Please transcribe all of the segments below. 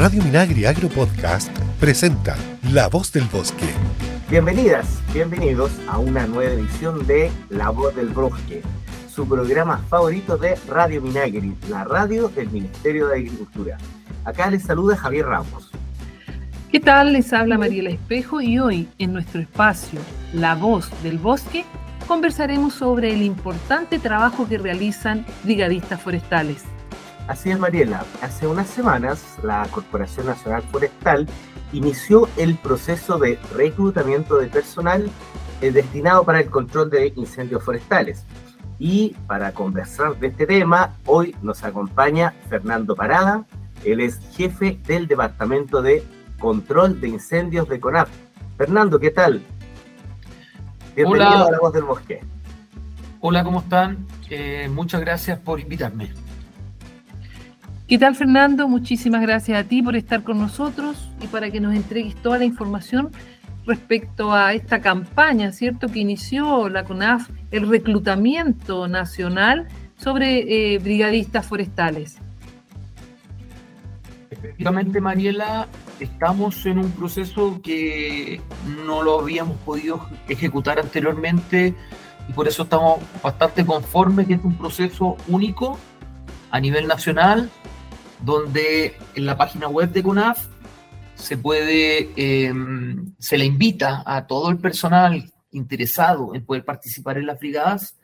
Radio Minagri Agro Podcast presenta La Voz del Bosque. Bienvenidas, bienvenidos a una nueva edición de La Voz del Bosque, su programa favorito de Radio Minagri, la radio del Ministerio de Agricultura. Acá les saluda Javier Ramos. ¿Qué tal? Les habla Mariela Espejo y hoy en nuestro espacio La Voz del Bosque conversaremos sobre el importante trabajo que realizan brigadistas forestales. Así es, Mariela. Hace unas semanas la Corporación Nacional Forestal inició el proceso de reclutamiento de personal eh, destinado para el control de incendios forestales. Y para conversar de este tema, hoy nos acompaña Fernando Parada. Él es jefe del Departamento de Control de Incendios de CONAF. Fernando, ¿qué tal? Bienvenido Hola. a la voz del bosque. Hola, ¿cómo están? Eh, muchas gracias por invitarme. ¿Qué tal, Fernando? Muchísimas gracias a ti por estar con nosotros y para que nos entregues toda la información respecto a esta campaña, ¿cierto?, que inició la CONAF, el reclutamiento nacional sobre eh, brigadistas forestales. Efectivamente, Mariela, estamos en un proceso que no lo habíamos podido ejecutar anteriormente y por eso estamos bastante conformes que es un proceso único a nivel nacional, donde en la página web de CONAF se puede, eh, se le invita a todo el personal interesado en poder participar en las brigadas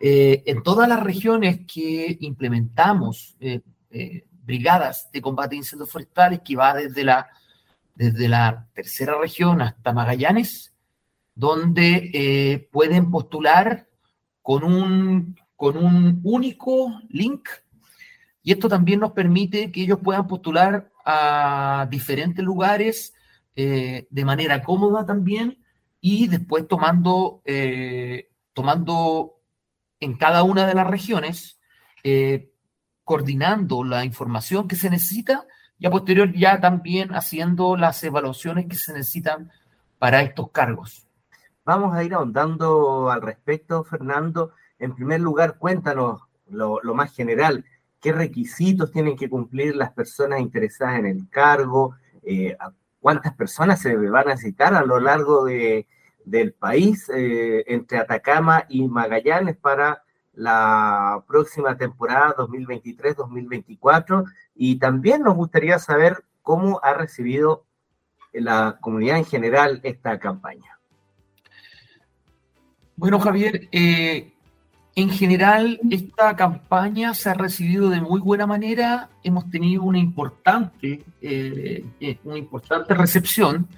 eh, en todas las regiones que implementamos eh, brigadas de combate de incendios forestales que va desde la, desde la tercera región hasta Magallanes, donde eh, pueden postular con un, con un único link y esto también nos permite que ellos puedan postular a diferentes lugares eh, de manera cómoda también y después tomando, eh, tomando en cada una de las regiones coordinando la información que se necesita y a posterior ya también haciendo las evaluaciones que se necesitan para estos cargos. Vamos a ir ahondando al respecto, Fernando. En primer lugar, cuéntanos lo, más general, qué requisitos tienen que cumplir las personas interesadas en el cargo, eh, cuántas personas se van a necesitar a lo largo de, del país eh, entre Atacama y Magallanes para la próxima temporada 2023-2024 y también nos gustaría saber cómo ha recibido la comunidad en general esta campaña. Bueno, Javier, eh, en general esta campaña se ha recibido de muy buena manera. Hemos tenido una importante, eh, eh, una importante recepción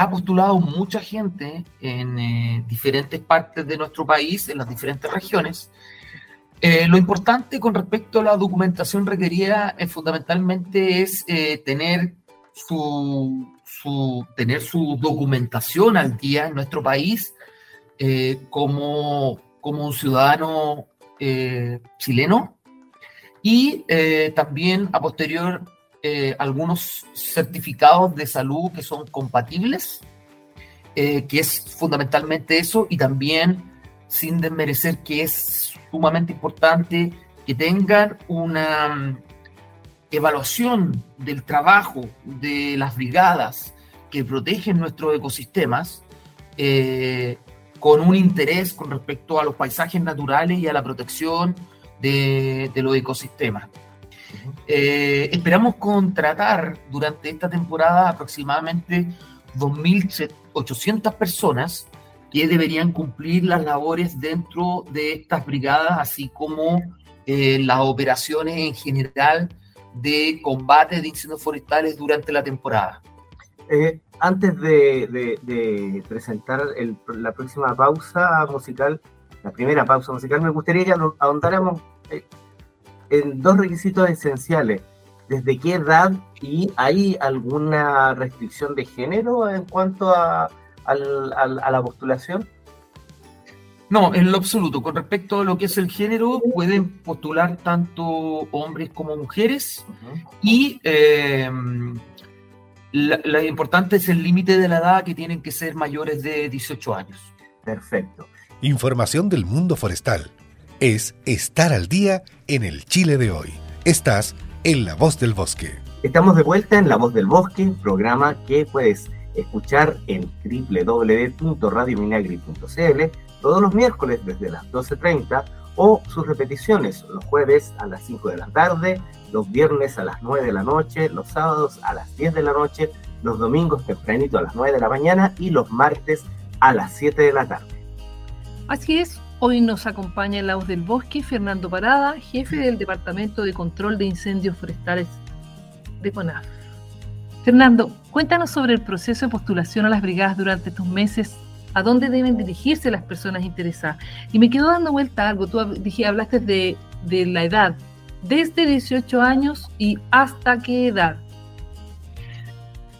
ha postulado mucha gente en eh, diferentes partes de nuestro país, en las diferentes regiones. Eh, lo importante con respecto a la documentación requerida eh, fundamentalmente es tener, su, su, tener su documentación al día en nuestro país como, como un ciudadano chileno. Y también a posterior eh, algunos certificados de salud que son compatibles, eh, que es fundamentalmente eso, y también sin desmerecer que es sumamente importante que tengan una mm, evaluación del trabajo de las brigadas que protegen nuestros ecosistemas eh, con un interés con respecto a los paisajes naturales y a la protección de los ecosistemas. Eh, esperamos contratar durante esta temporada aproximadamente 2.800 personas que deberían cumplir las labores dentro de estas brigadas, así como eh, las operaciones en general de combate de incendios forestales durante la temporada. Eh, antes de, presentar la próxima pausa musical, la primera pausa musical, me gustaría que ahondáramos en dos requisitos esenciales. ¿Desde qué edad y hay alguna restricción de género en cuanto a, la postulación? No, en lo absoluto. Con respecto a lo que es el género, pueden postular tanto hombres como mujeres y eh, lo importante es el límite de la edad que tienen que ser mayores de 18 años. Perfecto. Información del mundo forestal es estar al día en el Chile de hoy. Estás en La Voz del Bosque. Estamos de vuelta en La Voz del Bosque, programa que puedes escuchar en www.radiominagri.cl todos los miércoles desde las 12.30 o sus repeticiones los jueves a las 5 de la tarde, los viernes a las 9 de la noche, los sábados a las 10 de la noche, los domingos tempranito a las 9 de la mañana y los martes a las 7 de la tarde. Así es, hoy nos acompaña el la del bosque Fernando Parada, jefe del Departamento de Control de Incendios Forestales de CONAF. Fernando, cuéntanos sobre el proceso de postulación a las brigadas durante estos meses a dónde deben dirigirse las personas interesadas. Y me quedo dando vuelta algo, tú dije, hablaste de, de la edad, desde 18 años y hasta qué edad.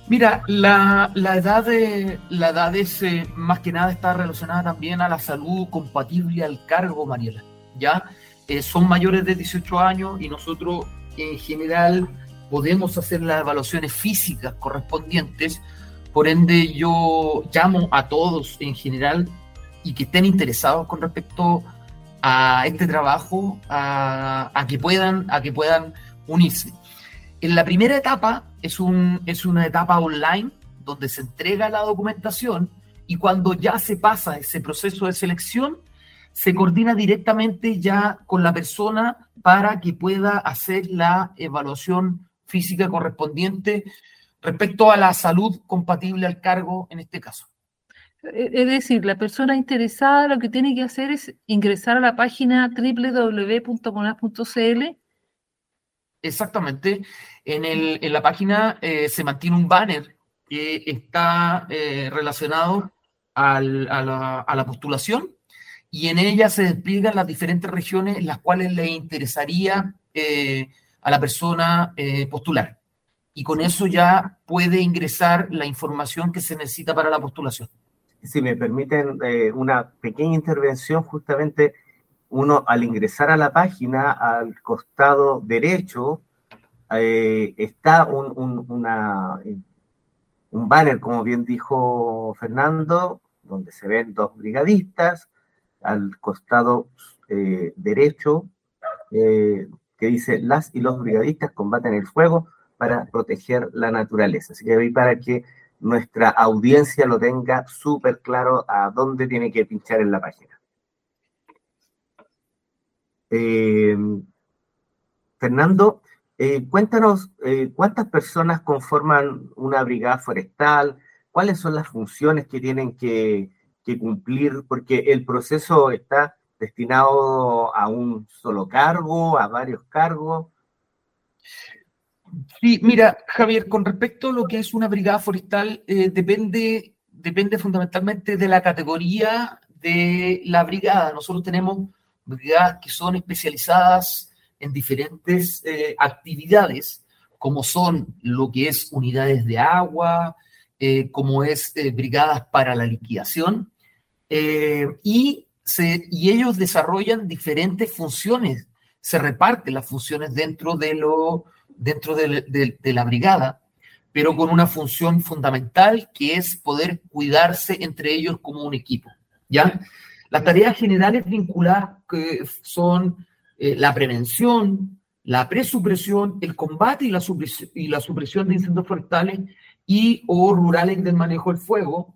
Mira, la, la, edad, de, la edad es eh, más que nada está relacionada también a la salud compatible al cargo, Mariela. ¿ya? Eh, son mayores de 18 años y nosotros en general podemos hacer las evaluaciones físicas correspondientes por ende, yo llamo a todos en general y que estén interesados con respecto a este trabajo, a, que, puedan, a que puedan unirse. En la primera etapa es, un, es una etapa online donde se entrega la documentación y cuando ya se pasa ese proceso de selección, se coordina directamente ya con la persona para que pueda hacer la evaluación física correspondiente respecto a la salud compatible al cargo en este caso. Es decir, la persona interesada lo que tiene que hacer es ingresar a la página www.conaf.cl. Exactamente. En, el, en la página eh, se mantiene un banner que está eh, relacionado al, a, la, a, la, postulación y en ella se despliegan las diferentes regiones en las cuales le interesaría eh, a la persona postular y con eso ya puede ingresar la información que se necesita para la postulación. Si me permiten eh, una pequeña intervención, justamente uno al ingresar a la página, al costado derecho, eh, está un, un, banner, como bien dijo Fernando, donde se ven dos brigadistas, al costado eh, derecho, que dice las y los brigadistas combaten el fuego para proteger la naturaleza. Así que voy para que nuestra audiencia lo tenga súper claro a dónde tiene que pinchar en la página. Eh, Fernando, eh, cuéntanos eh, cuántas personas conforman una brigada forestal, cuáles son las funciones que tienen que, que cumplir, porque el proceso está destinado a un solo cargo, a varios cargos. Sí, mira, Javier, con respecto a lo que es una brigada forestal, eh, depende, depende fundamentalmente de la categoría de la brigada. Nosotros tenemos brigadas que son especializadas en diferentes eh, actividades, como son lo que es unidades de agua, eh, como es brigadas para la liquidación, y, ellos desarrollan diferentes funciones, se reparten las funciones dentro de lo dentro de, la brigada, pero con una función fundamental que es poder cuidarse entre ellos como un equipo. ¿ya? Las tareas generales vinculadas que son eh, la prevención, la presupresión, el combate y la, supresión, y la supresión de incendios forestales y o rurales del manejo del fuego.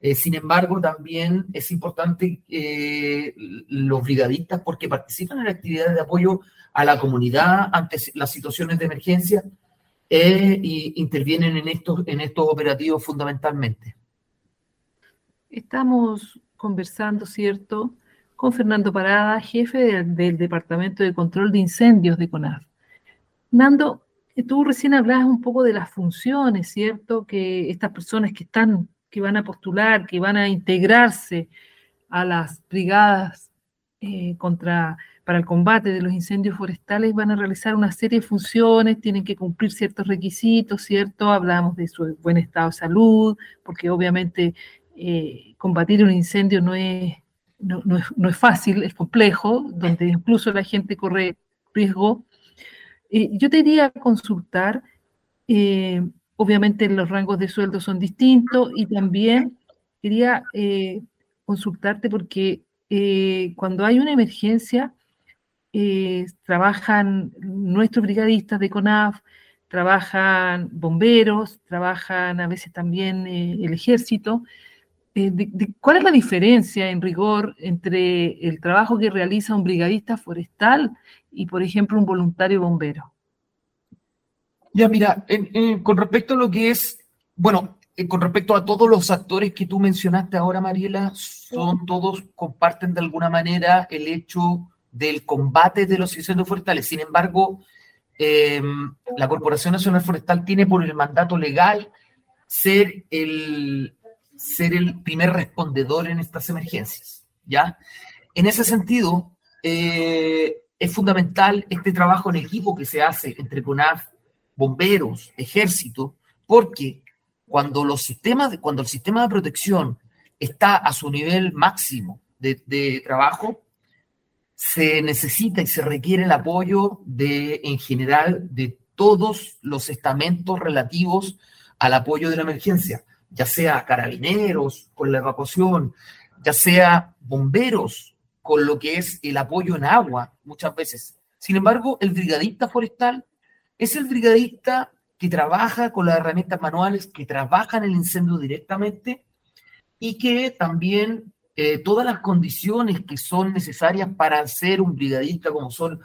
Eh, sin embargo, también es importante eh, los brigadistas porque participan en actividades de apoyo a la comunidad ante las situaciones de emergencia e intervienen en estos, en estos operativos fundamentalmente. Estamos conversando, ¿cierto?, con Fernando Parada, jefe del, Departamento de Control de Incendios de CONAF. Nando, tú recién hablabas un poco de las funciones, ¿cierto?, que estas personas que están, que van a postular, que van a integrarse a las brigadas eh, contra para el combate de los incendios forestales van a realizar una serie de funciones, tienen que cumplir ciertos requisitos, ¿cierto? Hablamos de su buen estado de salud, porque obviamente eh, combatir un incendio no es, no, es, fácil, es complejo, donde incluso la gente corre riesgo. yo te diría consultar, eh, obviamente los rangos de sueldo son distintos y también quería eh, consultarte porque cuando hay una emergencia, eh, trabajan nuestros brigadistas de CONAF, trabajan bomberos, trabajan a veces también eh, el ejército. Eh, ¿Cuál es la diferencia en rigor entre el trabajo que realiza un brigadista forestal y, por ejemplo, un voluntario bombero? Ya, mira, con respecto a lo que es, bueno, con respecto a todos los actores que tú mencionaste ahora, Mariela, son todos, comparten de alguna manera el hecho del combate de los incendios forestales. Sin embargo, Em, la Corporación Nacional Forestal tiene por el mandato legal ser el, ser el primer respondedor en estas emergencias. ¿ya? En ese sentido, eh, es fundamental este trabajo en equipo que se hace entre CONAF, bomberos, ejército, porque cuando, los sistemas cuando el sistema de protección está a su nivel máximo de, de trabajo, se necesita y se requiere el apoyo de, en general, de todos los estamentos relativos al apoyo de la emergencia, ya sea carabineros con la evacuación, ya sea bomberos con lo que es el apoyo en agua muchas veces. Sin embargo, el brigadista forestal es el brigadista que trabaja con las herramientas manuales, que trabaja en el incendio directamente y que también eh, todas las condiciones que son necesarias para ser un brigadista, como son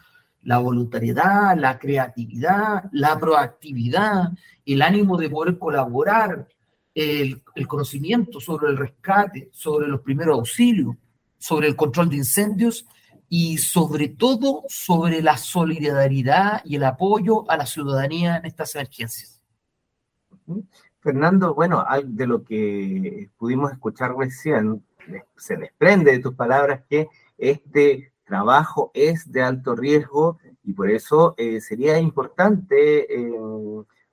la voluntariedad, la creatividad, la proactividad, el ánimo de poder colaborar, el, el, conocimiento sobre el rescate, sobre los primeros auxilios, sobre el control de incendios y sobre todo sobre la solidaridad y el apoyo a la ciudadanía en estas emergencias. Fernando, bueno, de lo que pudimos escuchar recién, se desprende de tus palabras que este trabajo es de alto riesgo y por eso eh, sería importante eh,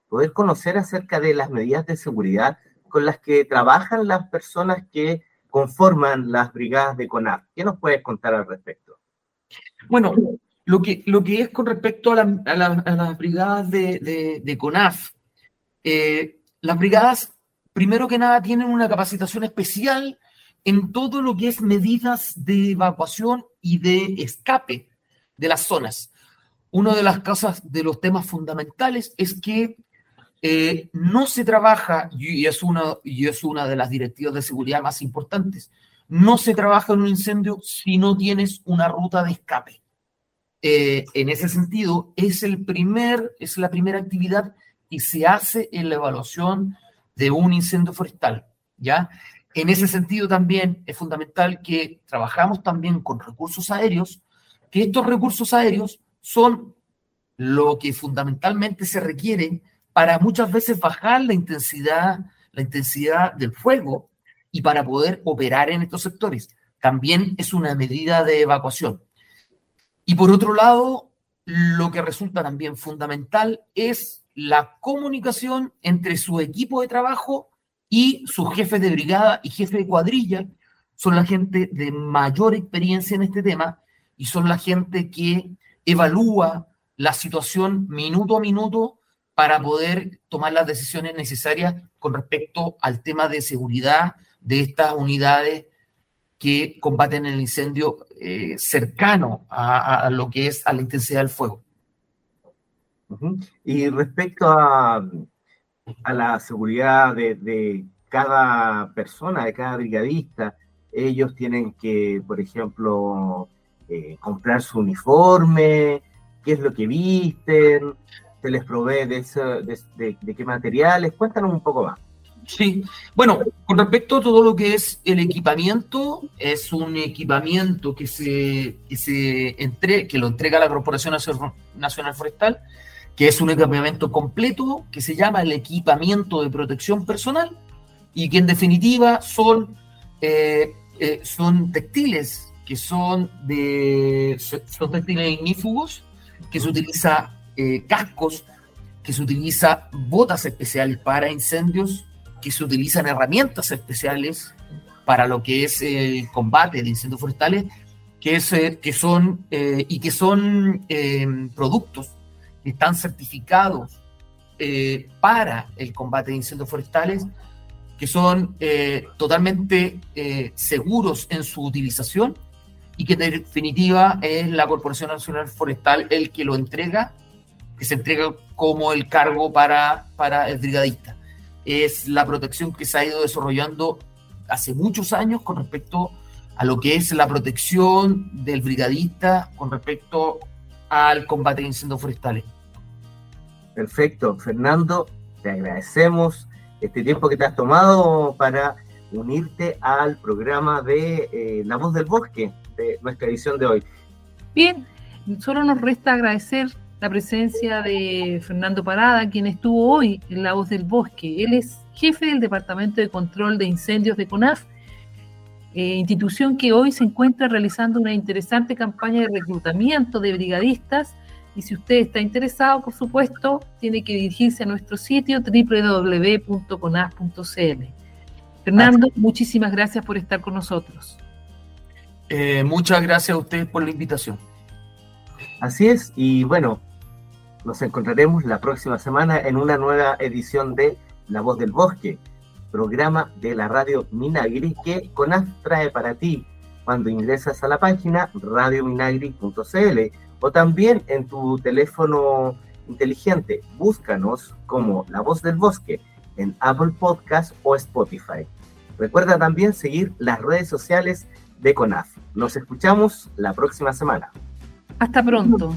poder conocer acerca de las medidas de seguridad con las que trabajan las personas que conforman las brigadas de CONAF. ¿Qué nos puedes contar al respecto? Bueno, lo que, lo que es con respecto a, las brigadas de, CONAF, eh, las brigadas, primero que nada, tienen una capacitación especial en todo lo que es medidas de evacuación y de escape de las zonas. Una de las cosas, de los temas fundamentales es que eh, no se trabaja, y es, una, y es una de las directivas de seguridad más importantes, no se trabaja en un incendio si no tienes una ruta de escape. Eh, en ese sentido, es, el primer, es la primera actividad que se hace en la evaluación de un incendio forestal, ¿ya? En ese sentido también es fundamental que trabajamos también con recursos aéreos, que estos recursos aéreos son lo que fundamentalmente se requiere para muchas veces bajar la intensidad, la intensidad del fuego y para poder operar en estos sectores. También es una medida de evacuación. Y por otro lado, lo que resulta también fundamental es la comunicación entre su equipo de trabajo y sus jefes de brigada y jefes de cuadrilla son la gente de mayor experiencia en este tema y son la gente que evalúa la situación minuto a minuto para poder tomar las decisiones necesarias con respecto al tema de seguridad de estas unidades que combaten el incendio eh, cercano a, lo que es a la intensidad del fuego. Y respecto a, a la seguridad de, cada persona, de cada brigadista. Ellos tienen que, por ejemplo, eh, comprar su uniforme, qué es lo que visten, se les provee de, de, qué materiales. Cuéntanos un poco más. Sí, bueno, con respecto a todo lo que es el equipamiento, es un equipamiento que se, que lo entrega la Corporación Nacional Forestal que es un equipamiento completo que se llama el equipamiento de protección personal y que en definitiva son, eh, eh, son textiles que son de son textiles ignífugos, que se utiliza eh, cascos, que se utiliza botas especiales para incendios, que se utilizan herramientas especiales para lo que es el combate de incendios forestales, que, es, que son y que son productos están certificados eh, para el combate de incendios forestales, que son eh, totalmente eh, seguros en su utilización y que en definitiva es la Corporación Nacional Forestal el que lo entrega que se entrega como el cargo para, para el brigadista. Es la protección que se ha ido desarrollando hace muchos años con respecto a lo que es la protección del brigadista con respecto al combate de incendios forestales. Perfecto, Fernando, te agradecemos este tiempo que te has tomado para unirte al programa de eh, La Voz del Bosque, de nuestra edición de hoy. Bien, solo nos resta agradecer la presencia de Fernando Parada, quien estuvo hoy en La Voz del Bosque. Él es jefe del Departamento de Control de Incendios de CONAF, eh, institución que hoy se encuentra realizando una interesante campaña de reclutamiento de brigadistas. Y si usted está interesado, por supuesto, tiene que dirigirse a nuestro sitio www.conaf.cl. Fernando, muchísimas gracias por estar con nosotros. Eh, muchas gracias a ustedes por la invitación. Así es, y bueno, nos encontraremos la próxima semana en una nueva edición de La Voz del Bosque, programa de la radio Minagri que CONAF trae para ti cuando ingresas a la página radiominagri.cl o también en tu teléfono inteligente. Búscanos como La Voz del Bosque en Apple Podcast o Spotify. Recuerda también seguir las redes sociales de CONAF. Nos escuchamos la próxima semana. Hasta pronto.